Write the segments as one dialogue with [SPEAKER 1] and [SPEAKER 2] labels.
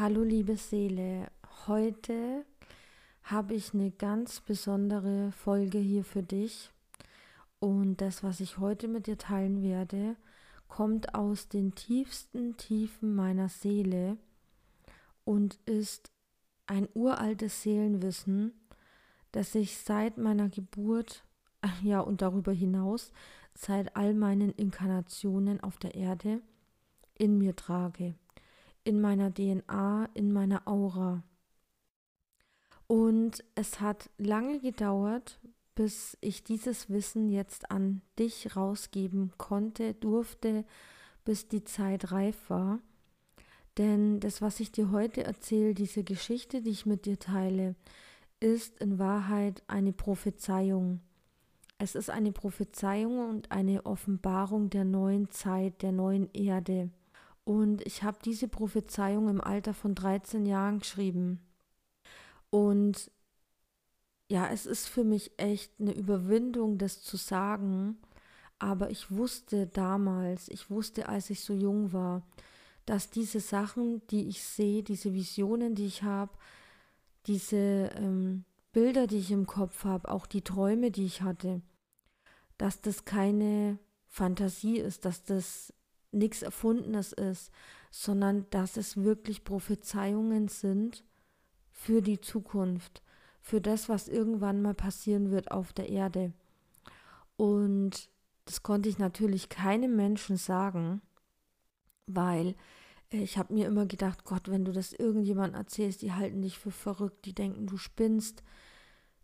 [SPEAKER 1] Hallo liebe Seele, heute habe ich eine ganz besondere Folge hier für dich. Und das, was ich heute mit dir teilen werde, kommt aus den tiefsten Tiefen meiner Seele und ist ein uraltes Seelenwissen, das ich seit meiner Geburt, ja und darüber hinaus, seit all meinen Inkarnationen auf der Erde in mir trage in meiner DNA, in meiner Aura. Und es hat lange gedauert, bis ich dieses Wissen jetzt an dich rausgeben konnte, durfte, bis die Zeit reif war. Denn das, was ich dir heute erzähle, diese Geschichte, die ich mit dir teile, ist in Wahrheit eine Prophezeiung. Es ist eine Prophezeiung und eine Offenbarung der neuen Zeit, der neuen Erde. Und ich habe diese Prophezeiung im Alter von 13 Jahren geschrieben. Und ja, es ist für mich echt eine Überwindung, das zu sagen. Aber ich wusste damals, ich wusste, als ich so jung war, dass diese Sachen, die ich sehe, diese Visionen, die ich habe, diese ähm, Bilder, die ich im Kopf habe, auch die Träume, die ich hatte, dass das keine Fantasie ist, dass das nichts Erfundenes ist, sondern dass es wirklich Prophezeiungen sind für die Zukunft, für das, was irgendwann mal passieren wird auf der Erde. Und das konnte ich natürlich keinem Menschen sagen, weil ich habe mir immer gedacht, Gott, wenn du das irgendjemand erzählst, die halten dich für verrückt, die denken, du spinnst.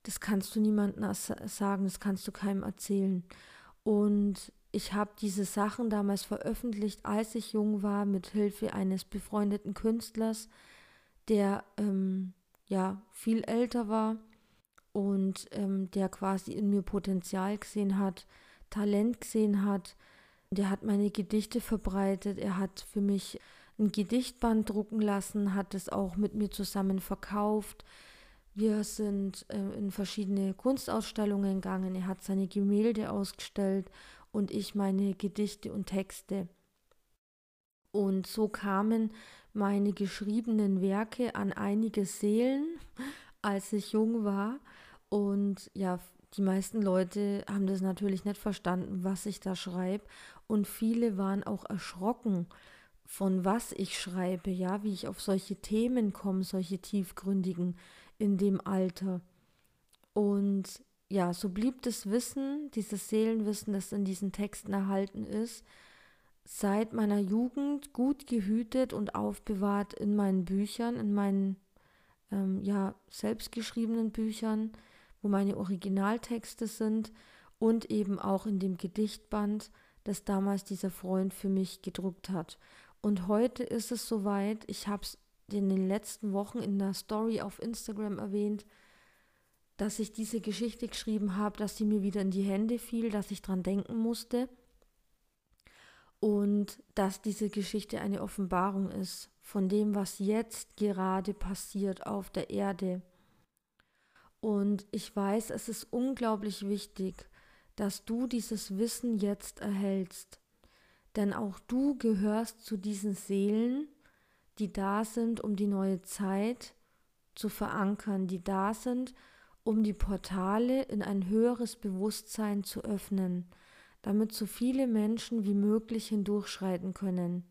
[SPEAKER 1] Das kannst du niemandem sagen, das kannst du keinem erzählen. Und ich habe diese Sachen damals veröffentlicht, als ich jung war, mit Hilfe eines befreundeten Künstlers, der ähm, ja viel älter war und ähm, der quasi in mir Potenzial gesehen hat, Talent gesehen hat. Der hat meine Gedichte verbreitet. Er hat für mich ein Gedichtband drucken lassen, hat es auch mit mir zusammen verkauft. Wir sind äh, in verschiedene Kunstausstellungen gegangen. Er hat seine Gemälde ausgestellt und ich meine Gedichte und Texte. Und so kamen meine geschriebenen Werke an einige Seelen, als ich jung war. Und ja, die meisten Leute haben das natürlich nicht verstanden, was ich da schreibe. Und viele waren auch erschrocken von was ich schreibe, ja, wie ich auf solche Themen komme, solche tiefgründigen in dem Alter. Und ja, so blieb das Wissen, dieses Seelenwissen, das in diesen Texten erhalten ist, seit meiner Jugend gut gehütet und aufbewahrt in meinen Büchern, in meinen ähm, ja, selbstgeschriebenen Büchern, wo meine Originaltexte sind und eben auch in dem Gedichtband, das damals dieser Freund für mich gedruckt hat. Und heute ist es soweit, ich habe es in den letzten Wochen in der Story auf Instagram erwähnt, dass ich diese Geschichte geschrieben habe, dass sie mir wieder in die Hände fiel, dass ich dran denken musste und dass diese Geschichte eine Offenbarung ist von dem, was jetzt gerade passiert auf der Erde. Und ich weiß, es ist unglaublich wichtig, dass du dieses Wissen jetzt erhältst. Denn auch du gehörst zu diesen Seelen, die da sind, um die neue Zeit zu verankern, die da sind, um die Portale in ein höheres Bewusstsein zu öffnen, damit so viele Menschen wie möglich hindurchschreiten können.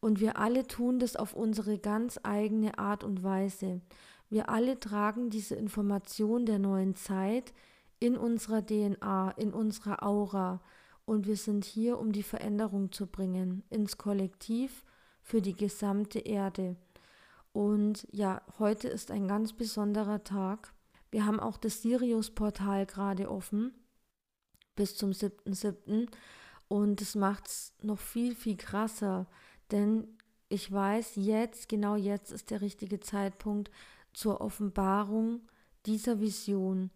[SPEAKER 1] Und wir alle tun das auf unsere ganz eigene Art und Weise. Wir alle tragen diese Information der neuen Zeit in unserer DNA, in unserer Aura. Und wir sind hier, um die Veränderung zu bringen, ins Kollektiv, für die gesamte Erde. Und ja, heute ist ein ganz besonderer Tag. Wir haben auch das Sirius-Portal gerade offen bis zum 7.7. Und es macht es noch viel, viel krasser, denn ich weiß, jetzt, genau jetzt ist der richtige Zeitpunkt zur Offenbarung dieser Vision.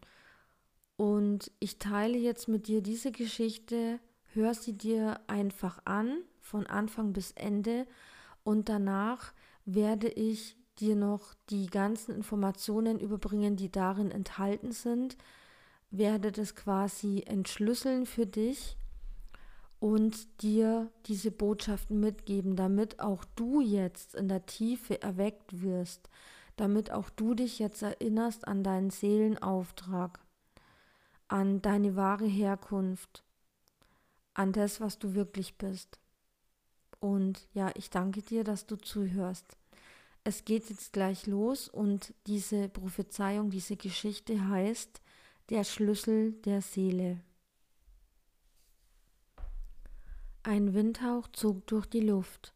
[SPEAKER 1] Und ich teile jetzt mit dir diese Geschichte, hör sie dir einfach an, von Anfang bis Ende, und danach werde ich dir noch die ganzen Informationen überbringen, die darin enthalten sind, werde das quasi entschlüsseln für dich und dir diese Botschaften mitgeben, damit auch du jetzt in der Tiefe erweckt wirst, damit auch du dich jetzt erinnerst an deinen Seelenauftrag, an deine wahre Herkunft, an das, was du wirklich bist. Und ja, ich danke dir, dass du zuhörst. Es geht jetzt gleich los und diese Prophezeiung, diese Geschichte heißt der Schlüssel der Seele. Ein Windhauch zog durch die Luft.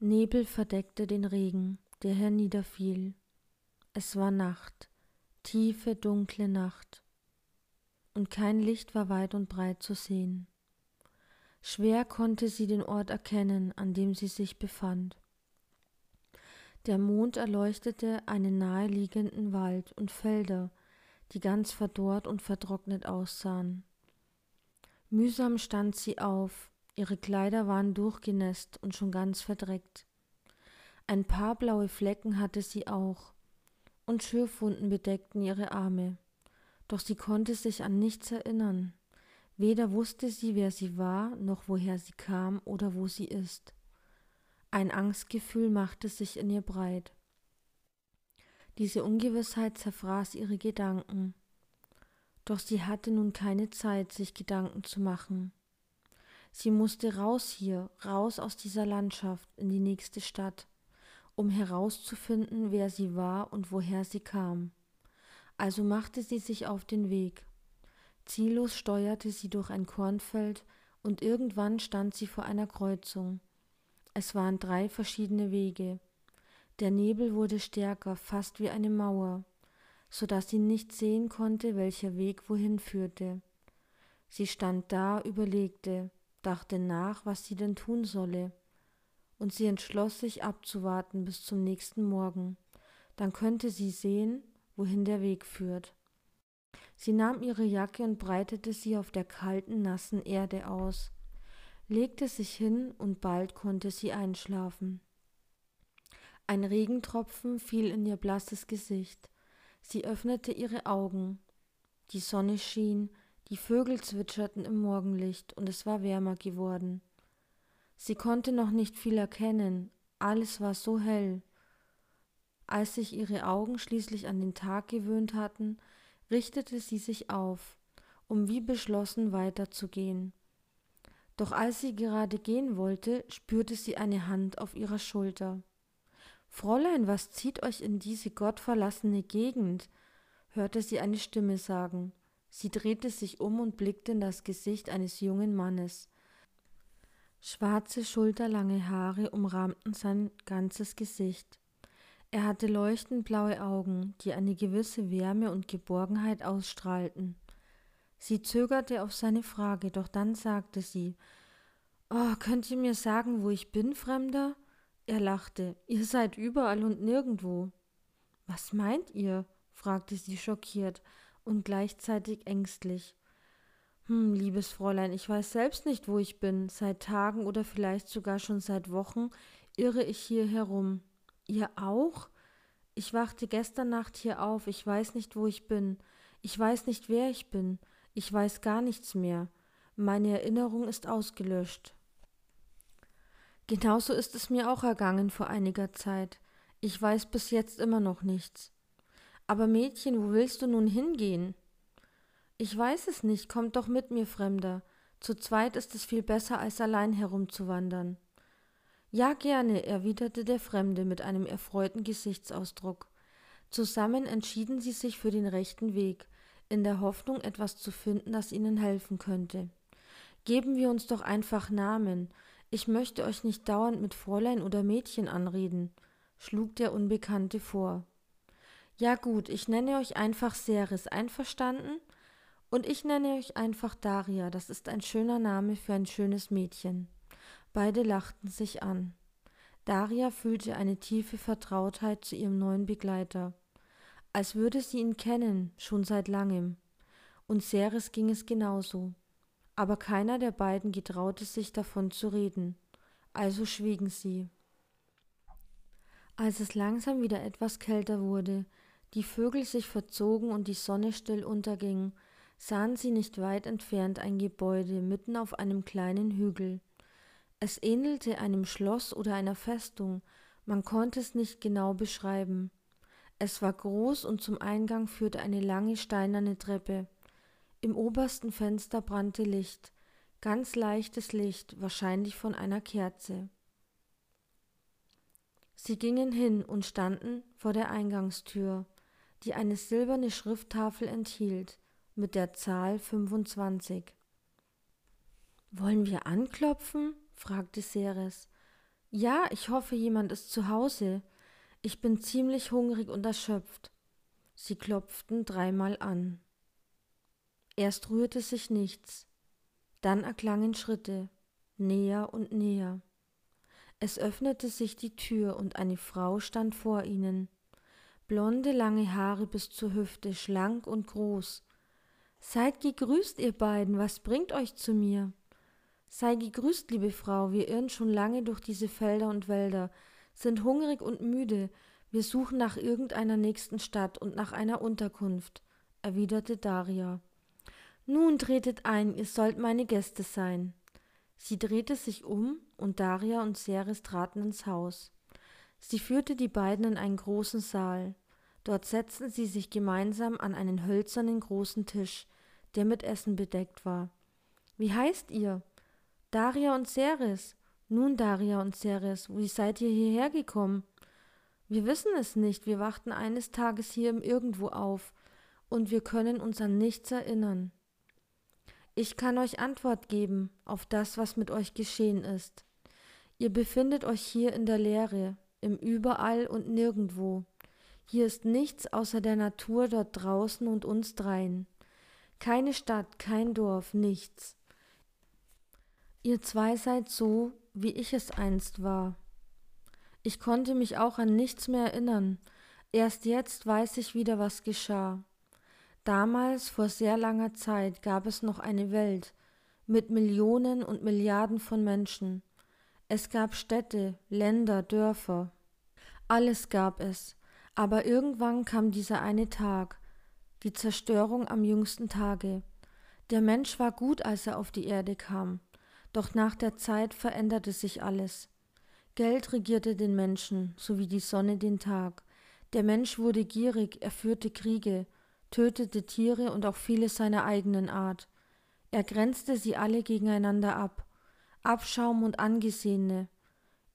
[SPEAKER 1] Nebel verdeckte den Regen, der herniederfiel. Es war Nacht, tiefe, dunkle Nacht. Und kein Licht war weit und breit zu sehen. Schwer konnte sie den Ort erkennen, an dem sie sich befand. Der Mond erleuchtete einen naheliegenden Wald und Felder, die ganz verdorrt und vertrocknet aussahen. Mühsam stand sie auf, Ihre Kleider waren durchgenässt und schon ganz verdreckt. Ein paar blaue Flecken hatte sie auch, und Schürfwunden bedeckten ihre Arme. Doch sie konnte sich an nichts erinnern. Weder wusste sie, wer sie war, noch woher sie kam oder wo sie ist. Ein Angstgefühl machte sich in ihr breit. Diese Ungewissheit zerfraß ihre Gedanken. Doch sie hatte nun keine Zeit, sich Gedanken zu machen. Sie musste raus hier, raus aus dieser Landschaft in die nächste Stadt, um herauszufinden, wer sie war und woher sie kam. Also machte sie sich auf den Weg. Ziellos steuerte sie durch ein Kornfeld und irgendwann stand sie vor einer Kreuzung. Es waren drei verschiedene Wege. Der Nebel wurde stärker, fast wie eine Mauer, so dass sie nicht sehen konnte, welcher Weg wohin führte. Sie stand da, überlegte, dachte nach, was sie denn tun solle, und sie entschloss sich abzuwarten bis zum nächsten Morgen, dann könnte sie sehen, wohin der Weg führt. Sie nahm ihre Jacke und breitete sie auf der kalten, nassen Erde aus, legte sich hin und bald konnte sie einschlafen. Ein Regentropfen fiel in ihr blasses Gesicht. Sie öffnete ihre Augen. Die Sonne schien, die Vögel zwitscherten im Morgenlicht und es war wärmer geworden. Sie konnte noch nicht viel erkennen, alles war so hell. Als sich ihre Augen schließlich an den Tag gewöhnt hatten, richtete sie sich auf, um wie beschlossen weiterzugehen. Doch als sie gerade gehen wollte, spürte sie eine Hand auf ihrer Schulter. Fräulein, was zieht euch in diese gottverlassene Gegend? hörte sie eine Stimme sagen. Sie drehte sich um und blickte in das Gesicht eines jungen Mannes. Schwarze, schulterlange Haare umrahmten sein ganzes Gesicht. Er hatte leuchtend blaue Augen, die eine gewisse Wärme und Geborgenheit ausstrahlten. Sie zögerte auf seine Frage, doch dann sagte sie Oh, könnt ihr mir sagen, wo ich bin, Fremder? Er lachte. Ihr seid überall und nirgendwo. Was meint ihr? fragte sie schockiert und gleichzeitig ängstlich. Hm, liebes Fräulein, ich weiß selbst nicht, wo ich bin. Seit Tagen oder vielleicht sogar schon seit Wochen irre ich hier herum. Ihr auch? Ich wachte gestern Nacht hier auf. Ich weiß nicht, wo ich bin. Ich weiß nicht, wer ich bin. Ich weiß gar nichts mehr. Meine Erinnerung ist ausgelöscht. Genauso ist es mir auch ergangen vor einiger Zeit. Ich weiß bis jetzt immer noch nichts. Aber Mädchen, wo willst du nun hingehen? Ich weiß es nicht, kommt doch mit mir, Fremder. Zu zweit ist es viel besser, als allein herumzuwandern. Ja, gerne, erwiderte der Fremde mit einem erfreuten Gesichtsausdruck. Zusammen entschieden sie sich für den rechten Weg, in der Hoffnung, etwas zu finden, das ihnen helfen könnte. Geben wir uns doch einfach Namen. Ich möchte euch nicht dauernd mit Fräulein oder Mädchen anreden, schlug der Unbekannte vor. Ja gut, ich nenne euch einfach Ceres, einverstanden? Und ich nenne euch einfach Daria, das ist ein schöner Name für ein schönes Mädchen. Beide lachten sich an. Daria fühlte eine tiefe Vertrautheit zu ihrem neuen Begleiter, als würde sie ihn kennen, schon seit langem. Und Ceres ging es genauso. Aber keiner der beiden getraute sich davon zu reden, also schwiegen sie. Als es langsam wieder etwas kälter wurde, die Vögel sich verzogen und die Sonne still unterging, sahen sie nicht weit entfernt ein Gebäude mitten auf einem kleinen Hügel. Es ähnelte einem Schloss oder einer Festung, man konnte es nicht genau beschreiben. Es war groß und zum Eingang führte eine lange steinerne Treppe. Im obersten Fenster brannte Licht, ganz leichtes Licht, wahrscheinlich von einer Kerze. Sie gingen hin und standen vor der Eingangstür, die eine silberne Schrifttafel enthielt mit der Zahl 25. Wollen wir anklopfen? Fragte Ceres. Ja, ich hoffe, jemand ist zu Hause. Ich bin ziemlich hungrig und erschöpft. Sie klopften dreimal an. Erst rührte sich nichts, dann erklangen Schritte, näher und näher. Es öffnete sich die Tür und eine Frau stand vor ihnen. Blonde, lange Haare bis zur Hüfte, schlank und groß. Seid gegrüßt, ihr beiden, was bringt euch zu mir? Sei gegrüßt, liebe Frau, wir irren schon lange durch diese Felder und Wälder, sind hungrig und müde, wir suchen nach irgendeiner nächsten Stadt und nach einer Unterkunft, erwiderte Daria. Nun tretet ein, ihr sollt meine Gäste sein. Sie drehte sich um, und Daria und Ceres traten ins Haus. Sie führte die beiden in einen großen Saal. Dort setzten sie sich gemeinsam an einen hölzernen großen Tisch, der mit Essen bedeckt war. Wie heißt ihr? Daria und Ceres. Nun, Daria und Ceres, wie seid ihr hierher gekommen? Wir wissen es nicht, wir wachten eines Tages hier im Irgendwo auf, und wir können uns an nichts erinnern. Ich kann euch Antwort geben auf das, was mit euch geschehen ist. Ihr befindet euch hier in der Leere, im Überall und Nirgendwo. Hier ist nichts außer der Natur dort draußen und uns dreien. Keine Stadt, kein Dorf, nichts. Ihr zwei seid so, wie ich es einst war. Ich konnte mich auch an nichts mehr erinnern. Erst jetzt weiß ich wieder, was geschah. Damals, vor sehr langer Zeit, gab es noch eine Welt mit Millionen und Milliarden von Menschen. Es gab Städte, Länder, Dörfer. Alles gab es. Aber irgendwann kam dieser eine Tag, die Zerstörung am jüngsten Tage. Der Mensch war gut, als er auf die Erde kam. Doch nach der Zeit veränderte sich alles. Geld regierte den Menschen, so wie die Sonne den Tag. Der Mensch wurde gierig, er führte Kriege, tötete Tiere und auch viele seiner eigenen Art. Er grenzte sie alle gegeneinander ab, Abschaum und Angesehene.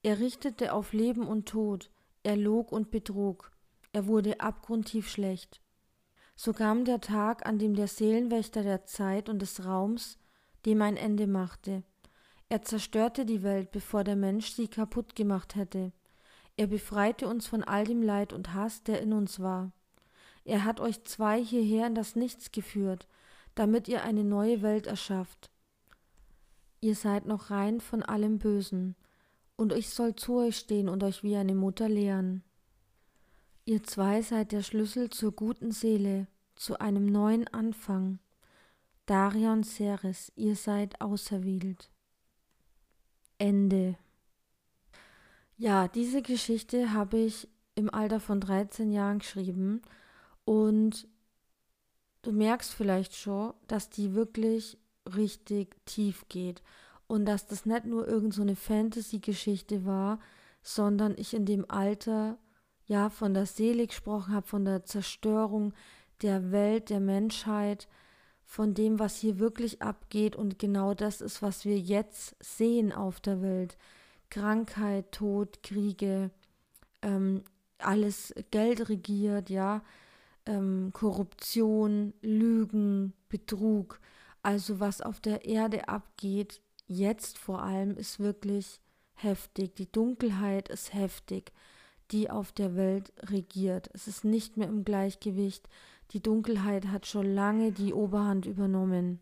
[SPEAKER 1] Er richtete auf Leben und Tod, er log und betrug, er wurde abgrundtief schlecht. So kam der Tag, an dem der Seelenwächter der Zeit und des Raums dem ein Ende machte. Er zerstörte die Welt, bevor der Mensch sie kaputt gemacht hätte. Er befreite uns von all dem Leid und Hass, der in uns war. Er hat euch zwei hierher in das Nichts geführt, damit ihr eine neue Welt erschafft. Ihr seid noch rein von allem Bösen, und ich soll zu euch stehen und euch wie eine Mutter lehren. Ihr zwei seid der Schlüssel zur guten Seele, zu einem neuen Anfang. Daria und Ceres, ihr seid auserwählt. Ende. Ja, diese Geschichte habe ich im Alter von 13 Jahren geschrieben. Und du merkst vielleicht schon, dass die wirklich richtig tief geht. Und dass das nicht nur irgendeine so Fantasy-Geschichte war, sondern ich in dem Alter ja von der Seele gesprochen habe, von der Zerstörung der Welt, der Menschheit, von dem, was hier wirklich abgeht. Und genau das ist, was wir jetzt sehen auf der Welt. Krankheit, Tod, Kriege, ähm, alles Geld regiert, ja, ähm, Korruption, Lügen, Betrug. Also was auf der Erde abgeht, jetzt vor allem, ist wirklich heftig. Die Dunkelheit ist heftig, die auf der Welt regiert. Es ist nicht mehr im Gleichgewicht. Die Dunkelheit hat schon lange die Oberhand übernommen.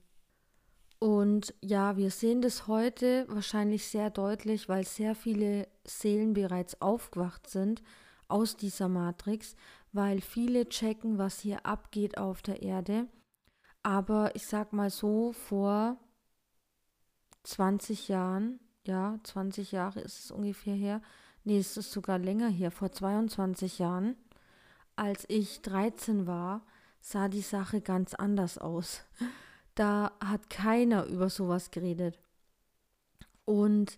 [SPEAKER 1] Und ja, wir sehen das heute wahrscheinlich sehr deutlich, weil sehr viele Seelen bereits aufgewacht sind aus dieser Matrix, weil viele checken, was hier abgeht auf der Erde. Aber ich sag mal so, vor 20 Jahren, ja, 20 Jahre ist es ungefähr her, nee, es ist sogar länger her, vor 22 Jahren, als ich 13 war, sah die Sache ganz anders aus. Da hat keiner über sowas geredet. Und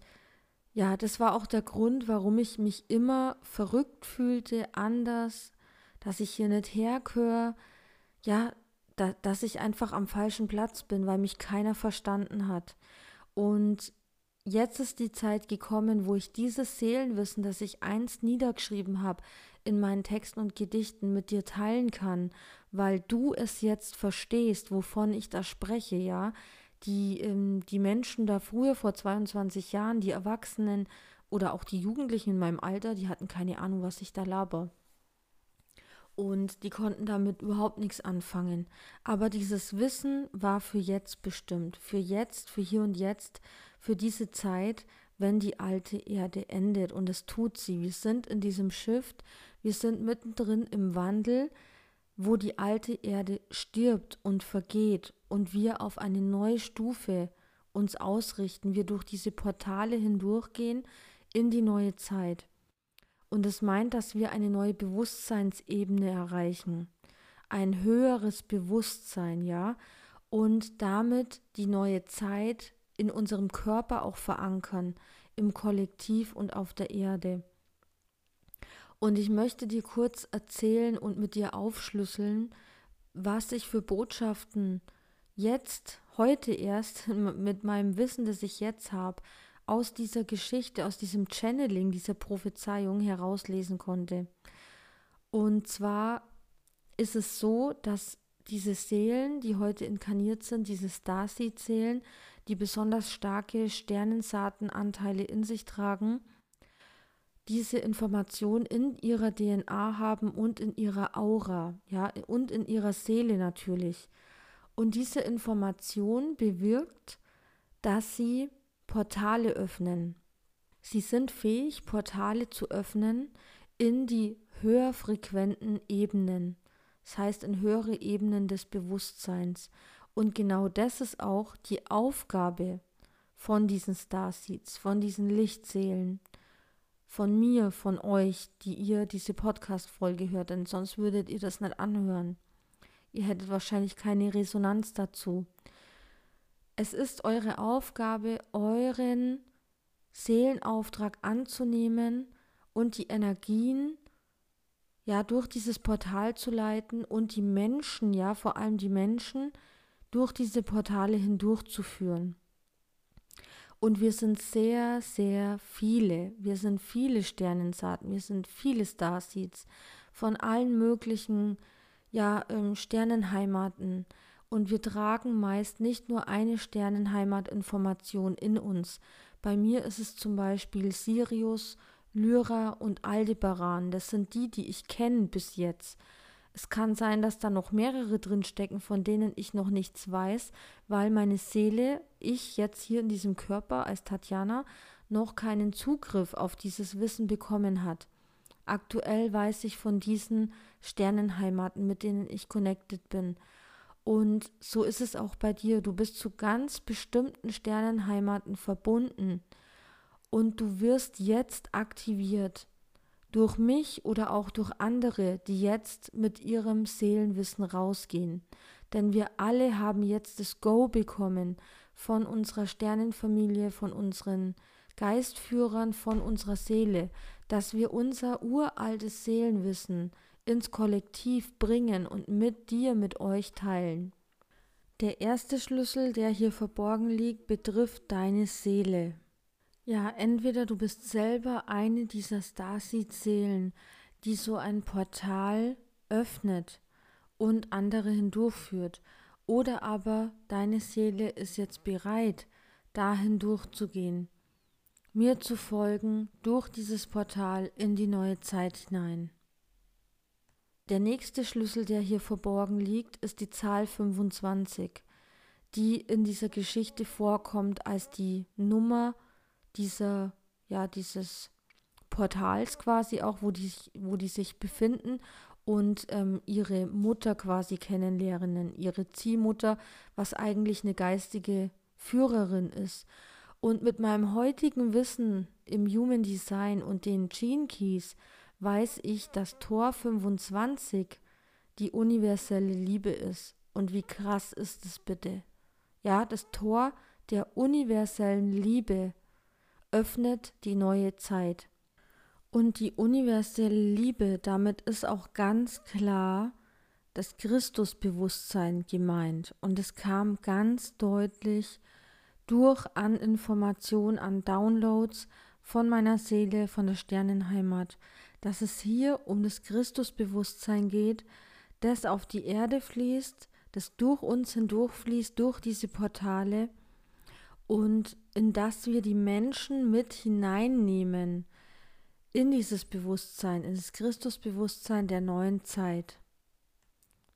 [SPEAKER 1] ja, das war auch der Grund, warum ich mich immer verrückt fühlte, anders, dass ich hier nicht hergehöre, ja, da, dass ich einfach am falschen Platz bin, weil mich keiner verstanden hat. Und jetzt ist die Zeit gekommen, wo ich dieses Seelenwissen, das ich einst niedergeschrieben habe, in meinen Texten und Gedichten mit dir teilen kann, weil du es jetzt verstehst, wovon ich da spreche, ja. Die, ähm, die Menschen da früher, vor 22 Jahren, die Erwachsenen oder auch die Jugendlichen in meinem Alter, die hatten keine Ahnung, was ich da laber. Und die konnten damit überhaupt nichts anfangen. Aber dieses Wissen war für jetzt bestimmt. Für jetzt, für hier und jetzt, für diese Zeit, wenn die alte Erde endet. Und es tut sie. Wir sind in diesem Shift, wir sind mittendrin im Wandel, wo die alte Erde stirbt und vergeht und wir auf eine neue Stufe uns ausrichten, wir durch diese Portale hindurchgehen in die neue Zeit. Und es meint, dass wir eine neue Bewusstseinsebene erreichen, ein höheres Bewusstsein, ja, und damit die neue Zeit in unserem Körper auch verankern, im Kollektiv und auf der Erde. Und ich möchte dir kurz erzählen und mit dir aufschlüsseln, was ich für Botschaften jetzt, heute erst, mit meinem Wissen, das ich jetzt habe, aus dieser Geschichte, aus diesem Channeling, dieser Prophezeiung herauslesen konnte. Und zwar ist es so, dass diese Seelen, die heute inkarniert sind, diese Starseed-Seelen, die besonders starke Sternensaatenanteile in sich tragen, diese Information in ihrer DNA haben und in ihrer Aura, ja, und in ihrer Seele natürlich. Und diese Information bewirkt, dass sie Portale öffnen. Sie sind fähig, Portale zu öffnen in die höher frequenten Ebenen, das heißt in höhere Ebenen des Bewusstseins. Und genau das ist auch die Aufgabe von diesen Starseeds, von diesen Lichtseelen von mir, von euch, die ihr diese Podcast-Folge hört, denn sonst würdet ihr das nicht anhören. Ihr hättet wahrscheinlich keine Resonanz dazu. Es ist eure Aufgabe, euren Seelenauftrag anzunehmen und die Energien ja durch dieses Portal zu leiten und die Menschen, ja vor allem die Menschen, durch diese Portale hindurchzuführen. Und wir sind sehr, sehr viele. Wir sind viele Sternensaaten, wir sind viele Starseeds von allen möglichen ja, ähm, Sternenheimaten. Und wir tragen meist nicht nur eine Sternenheimatinformation in uns. Bei mir ist es zum Beispiel Sirius, Lyra und Aldebaran. Das sind die, die ich kenne bis jetzt. Es kann sein, dass da noch mehrere drin stecken, von denen ich noch nichts weiß, weil meine Seele, ich jetzt hier in diesem Körper als Tatjana, noch keinen Zugriff auf dieses Wissen bekommen hat. Aktuell weiß ich von diesen Sternenheimaten, mit denen ich connected bin. Und so ist es auch bei dir. Du bist zu ganz bestimmten Sternenheimaten verbunden. Und du wirst jetzt aktiviert durch mich oder auch durch andere, die jetzt mit ihrem Seelenwissen rausgehen. Denn wir alle haben jetzt das Go bekommen von unserer Sternenfamilie, von unseren Geistführern, von unserer Seele, dass wir unser uraltes Seelenwissen ins Kollektiv bringen und mit dir, mit euch teilen. Der erste Schlüssel, der hier verborgen liegt, betrifft deine Seele. Ja, entweder du bist selber eine dieser Starseed-Seelen, die so ein Portal öffnet und andere hindurchführt, oder aber deine Seele ist jetzt bereit, dahin durchzugehen, mir zu folgen durch dieses Portal in die neue Zeit hinein. Der nächste Schlüssel, der hier verborgen liegt, ist die Zahl 25, die in dieser Geschichte vorkommt als die Nummer dieser, ja, dieses Portals quasi auch, wo die, wo die sich befinden und ähm, ihre Mutter quasi kennenlernen, ihre Ziehmutter, was eigentlich eine geistige Führerin ist. Und mit meinem heutigen Wissen im Human Design und den Gene Keys weiß ich, dass Tor 25 die universelle Liebe ist. Und wie krass ist es bitte? Ja, das Tor der universellen Liebe öffnet die neue Zeit. Und die universelle Liebe, damit ist auch ganz klar das Christusbewusstsein gemeint. Und es kam ganz deutlich durch an Information, an Downloads von meiner Seele, von der Sternenheimat, dass es hier um das Christusbewusstsein geht, das auf die Erde fließt, das durch uns hindurchfließt, durch diese Portale und in das wir die Menschen mit hineinnehmen in dieses Bewusstsein, in das Christusbewusstsein der neuen Zeit.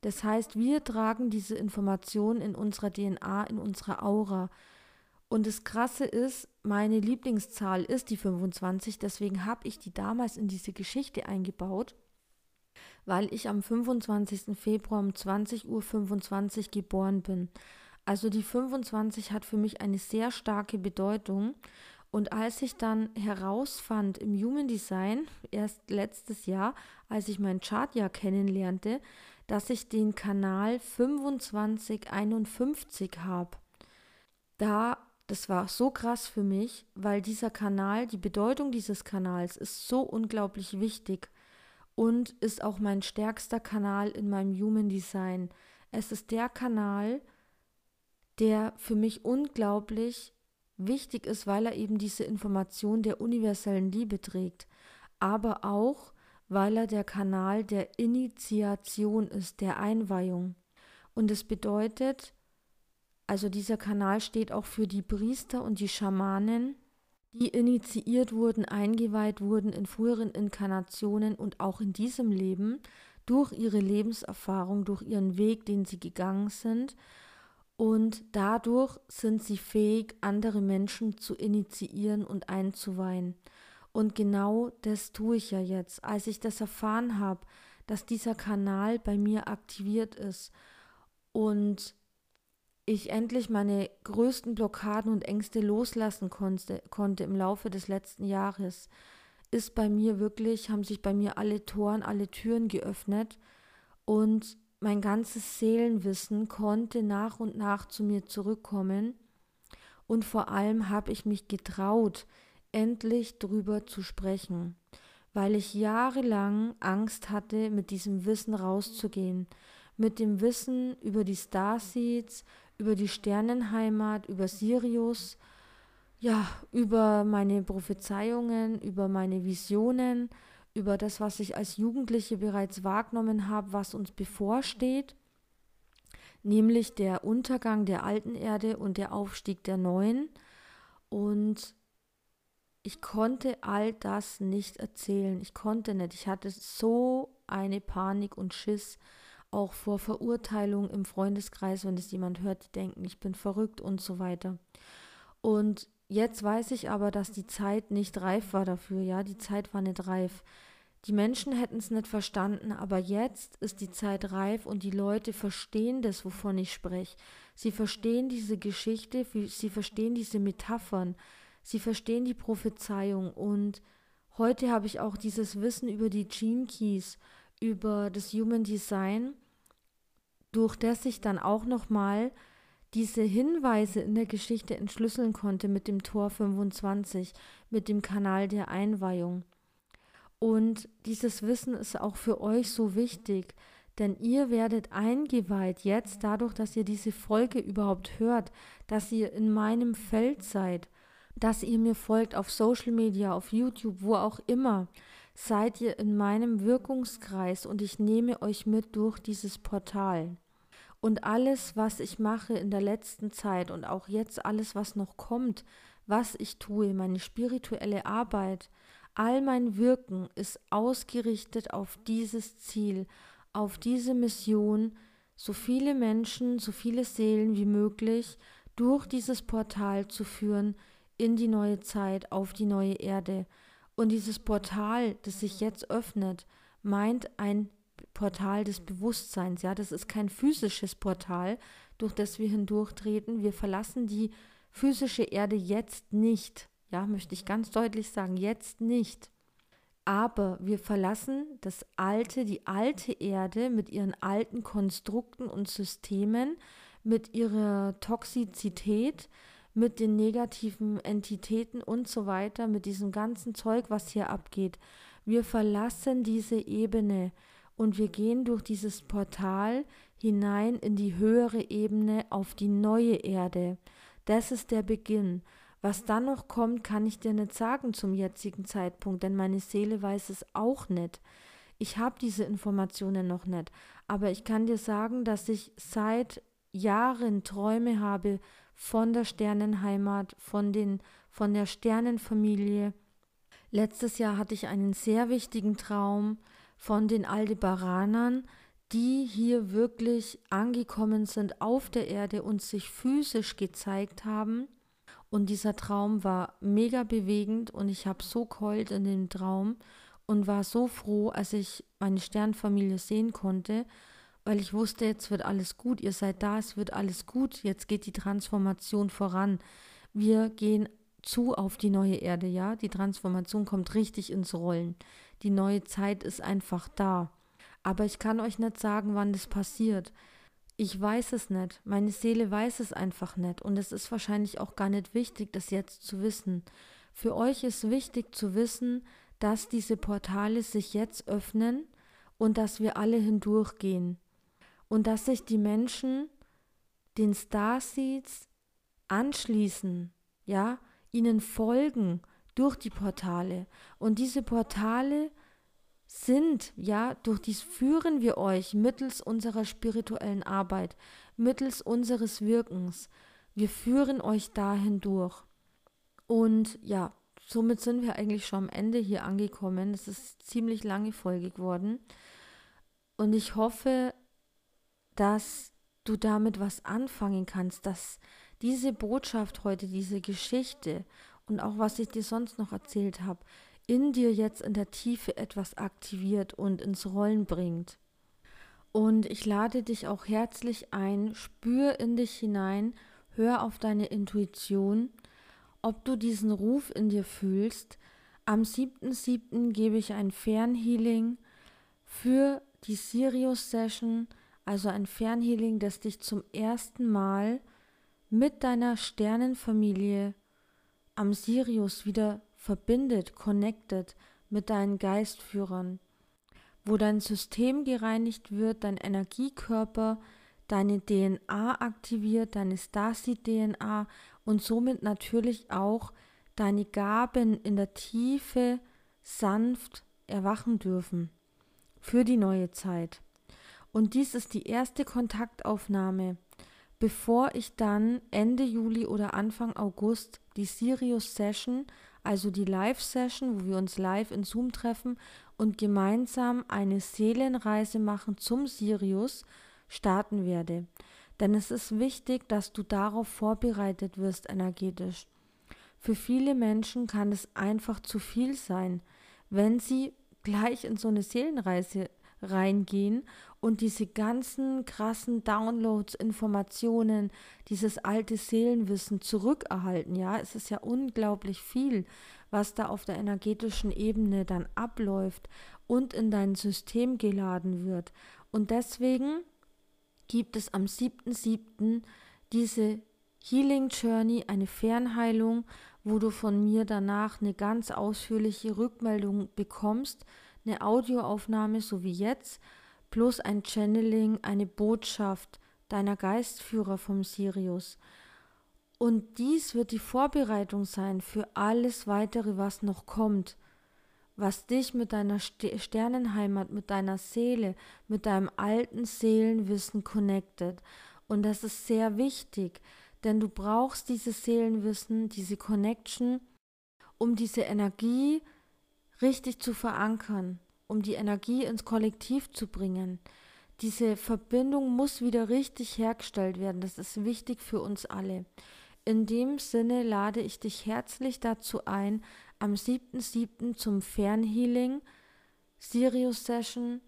[SPEAKER 1] Das heißt, wir tragen diese Information in unserer DNA, in unserer Aura. Und das Krasse ist, meine Lieblingszahl ist die 25, deswegen habe ich die damals in diese Geschichte eingebaut, weil ich am 25. Februar um 20.25 Uhr geboren bin. Also die 25 hat für mich eine sehr starke Bedeutung. Und als ich dann herausfand im Human Design, erst letztes Jahr, als ich mein Chartjahr kennenlernte, dass ich den Kanal 2551 habe, da, das war so krass für mich, weil dieser Kanal, die Bedeutung dieses Kanals ist so unglaublich wichtig und ist auch mein stärkster Kanal in meinem Human Design. Es ist der Kanal, der für mich unglaublich wichtig ist, weil er eben diese Information der universellen Liebe trägt, aber auch, weil er der Kanal der Initiation ist, der Einweihung. Und es bedeutet, also dieser Kanal steht auch für die Priester und die Schamanen, die initiiert wurden, eingeweiht wurden in früheren Inkarnationen und auch in diesem Leben durch ihre Lebenserfahrung, durch ihren Weg, den sie gegangen sind, und dadurch sind sie fähig, andere Menschen zu initiieren und einzuweihen. Und genau das tue ich ja jetzt. Als ich das erfahren habe, dass dieser Kanal bei mir aktiviert ist und ich endlich meine größten Blockaden und Ängste loslassen konnte, konnte im Laufe des letzten Jahres, ist bei mir wirklich, haben sich bei mir alle Toren, alle Türen geöffnet und mein ganzes Seelenwissen konnte nach und nach zu mir zurückkommen und vor allem habe ich mich getraut, endlich drüber zu sprechen, weil ich jahrelang Angst hatte, mit diesem Wissen rauszugehen, mit dem Wissen über die Starseeds, über die Sternenheimat, über Sirius, ja, über meine Prophezeiungen, über meine Visionen, über das, was ich als Jugendliche bereits wahrgenommen habe, was uns bevorsteht, nämlich der Untergang der alten Erde und der Aufstieg der neuen. Und ich konnte all das nicht erzählen. Ich konnte nicht. Ich hatte so eine Panik und Schiss, auch vor Verurteilung im Freundeskreis, wenn es jemand hört, die denken, ich bin verrückt und so weiter. Und jetzt weiß ich aber, dass die Zeit nicht reif war dafür. Ja, die Zeit war nicht reif. Die Menschen hätten es nicht verstanden, aber jetzt ist die Zeit reif und die Leute verstehen das, wovon ich spreche. Sie verstehen diese Geschichte, sie verstehen diese Metaphern, sie verstehen die Prophezeiung und heute habe ich auch dieses Wissen über die Gene Keys, über das Human Design, durch das ich dann auch nochmal diese Hinweise in der Geschichte entschlüsseln konnte mit dem Tor 25, mit dem Kanal der Einweihung. Und dieses Wissen ist auch für euch so wichtig, denn ihr werdet eingeweiht jetzt dadurch, dass ihr diese Folge überhaupt hört, dass ihr in meinem Feld seid, dass ihr mir folgt auf Social Media, auf YouTube, wo auch immer, seid ihr in meinem Wirkungskreis und ich nehme euch mit durch dieses Portal. Und alles, was ich mache in der letzten Zeit und auch jetzt alles, was noch kommt, was ich tue, meine spirituelle Arbeit, All mein Wirken ist ausgerichtet auf dieses Ziel, auf diese Mission, so viele Menschen, so viele Seelen wie möglich durch dieses Portal zu führen in die neue Zeit, auf die neue Erde. Und dieses Portal, das sich jetzt öffnet, meint ein Portal des Bewusstseins. Ja, das ist kein physisches Portal, durch das wir hindurchtreten. Wir verlassen die physische Erde jetzt nicht. Ja, möchte ich ganz deutlich sagen, jetzt nicht. Aber wir verlassen das alte, die alte Erde mit ihren alten Konstrukten und Systemen, mit ihrer Toxizität, mit den negativen Entitäten und so weiter, mit diesem ganzen Zeug, was hier abgeht. Wir verlassen diese Ebene und wir gehen durch dieses Portal hinein in die höhere Ebene auf die neue Erde. Das ist der Beginn. Was dann noch kommt, kann ich dir nicht sagen zum jetzigen Zeitpunkt, denn meine Seele weiß es auch nicht. Ich habe diese Informationen noch nicht, aber ich kann dir sagen, dass ich seit Jahren Träume habe von der Sternenheimat, von, den, von der Sternenfamilie. Letztes Jahr hatte ich einen sehr wichtigen Traum von den Aldebaranern, die hier wirklich angekommen sind auf der Erde und sich physisch gezeigt haben. Und dieser Traum war mega bewegend und ich habe so geheult in dem Traum und war so froh, als ich meine Sternfamilie sehen konnte, weil ich wusste, jetzt wird alles gut, ihr seid da, es wird alles gut, jetzt geht die Transformation voran. Wir gehen zu auf die neue Erde, ja, die Transformation kommt richtig ins Rollen. Die neue Zeit ist einfach da. Aber ich kann euch nicht sagen, wann das passiert. Ich weiß es nicht. Meine Seele weiß es einfach nicht. Und es ist wahrscheinlich auch gar nicht wichtig, das jetzt zu wissen. Für euch ist wichtig zu wissen, dass diese Portale sich jetzt öffnen und dass wir alle hindurchgehen. Und dass sich die Menschen den Starseeds anschließen, ja, ihnen folgen durch die Portale. Und diese Portale sind, ja, durch dies führen wir euch mittels unserer spirituellen Arbeit, mittels unseres Wirkens. Wir führen euch dahin durch. Und ja, somit sind wir eigentlich schon am Ende hier angekommen. Es ist ziemlich lange Folge geworden. Und ich hoffe, dass du damit was anfangen kannst, dass diese Botschaft heute, diese Geschichte und auch was ich dir sonst noch erzählt habe, in dir jetzt in der Tiefe etwas aktiviert und ins Rollen bringt. Und ich lade dich auch herzlich ein, spür in dich hinein, hör auf deine Intuition, ob du diesen Ruf in dir fühlst. Am 7.7. gebe ich ein Fernhealing für die Sirius Session, also ein Fernhealing, das dich zum ersten Mal mit deiner Sternenfamilie am Sirius wieder verbindet, connected mit deinen Geistführern, wo dein System gereinigt wird, dein Energiekörper, deine DNA aktiviert, deine Starseed-DNA und somit natürlich auch deine Gaben in der Tiefe sanft erwachen dürfen für die neue Zeit. Und dies ist die erste Kontaktaufnahme, bevor ich dann Ende Juli oder Anfang August die Sirius Session also die Live-Session, wo wir uns live in Zoom treffen und gemeinsam eine Seelenreise machen zum Sirius, starten werde. Denn es ist wichtig, dass du darauf vorbereitet wirst energetisch. Für viele Menschen kann es einfach zu viel sein, wenn sie gleich in so eine Seelenreise reingehen und diese ganzen krassen Downloads, Informationen, dieses alte Seelenwissen zurückerhalten. Ja, es ist ja unglaublich viel, was da auf der energetischen Ebene dann abläuft und in dein System geladen wird. Und deswegen gibt es am 7.7. diese Healing Journey, eine Fernheilung, wo du von mir danach eine ganz ausführliche Rückmeldung bekommst, eine Audioaufnahme, so wie jetzt, plus ein Channeling, eine Botschaft deiner Geistführer vom Sirius. Und dies wird die Vorbereitung sein für alles weitere, was noch kommt, was dich mit deiner Sternenheimat, mit deiner Seele, mit deinem alten Seelenwissen connectet. Und das ist sehr wichtig, denn du brauchst dieses Seelenwissen, diese Connection, um diese Energie richtig zu verankern, um die Energie ins Kollektiv zu bringen. Diese Verbindung muss wieder richtig hergestellt werden. Das ist wichtig für uns alle. In dem Sinne lade ich dich herzlich dazu ein, am 7.7. zum Fernhealing, Sirius Session,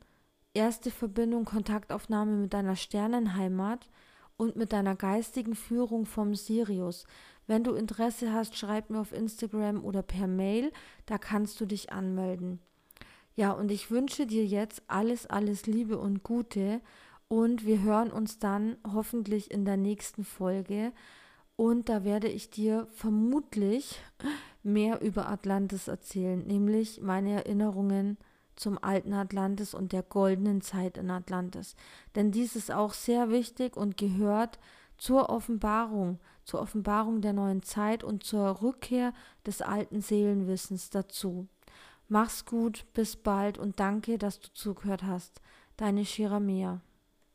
[SPEAKER 1] erste Verbindung, Kontaktaufnahme mit deiner Sternenheimat und mit deiner geistigen Führung vom Sirius. Wenn du Interesse hast, schreib mir auf Instagram oder per Mail, da kannst du dich anmelden. Ja, und ich wünsche dir jetzt alles, alles Liebe und Gute und wir hören uns dann hoffentlich in der nächsten Folge. Und da werde ich dir vermutlich mehr über Atlantis erzählen, nämlich meine Erinnerungen zum alten Atlantis und der goldenen Zeit in Atlantis. Denn dies ist auch sehr wichtig und gehört zur Offenbarung, zur Offenbarung der neuen Zeit und zur Rückkehr des alten Seelenwissens dazu. Mach's gut, bis bald und danke, dass du zugehört hast. Deine Shiramea.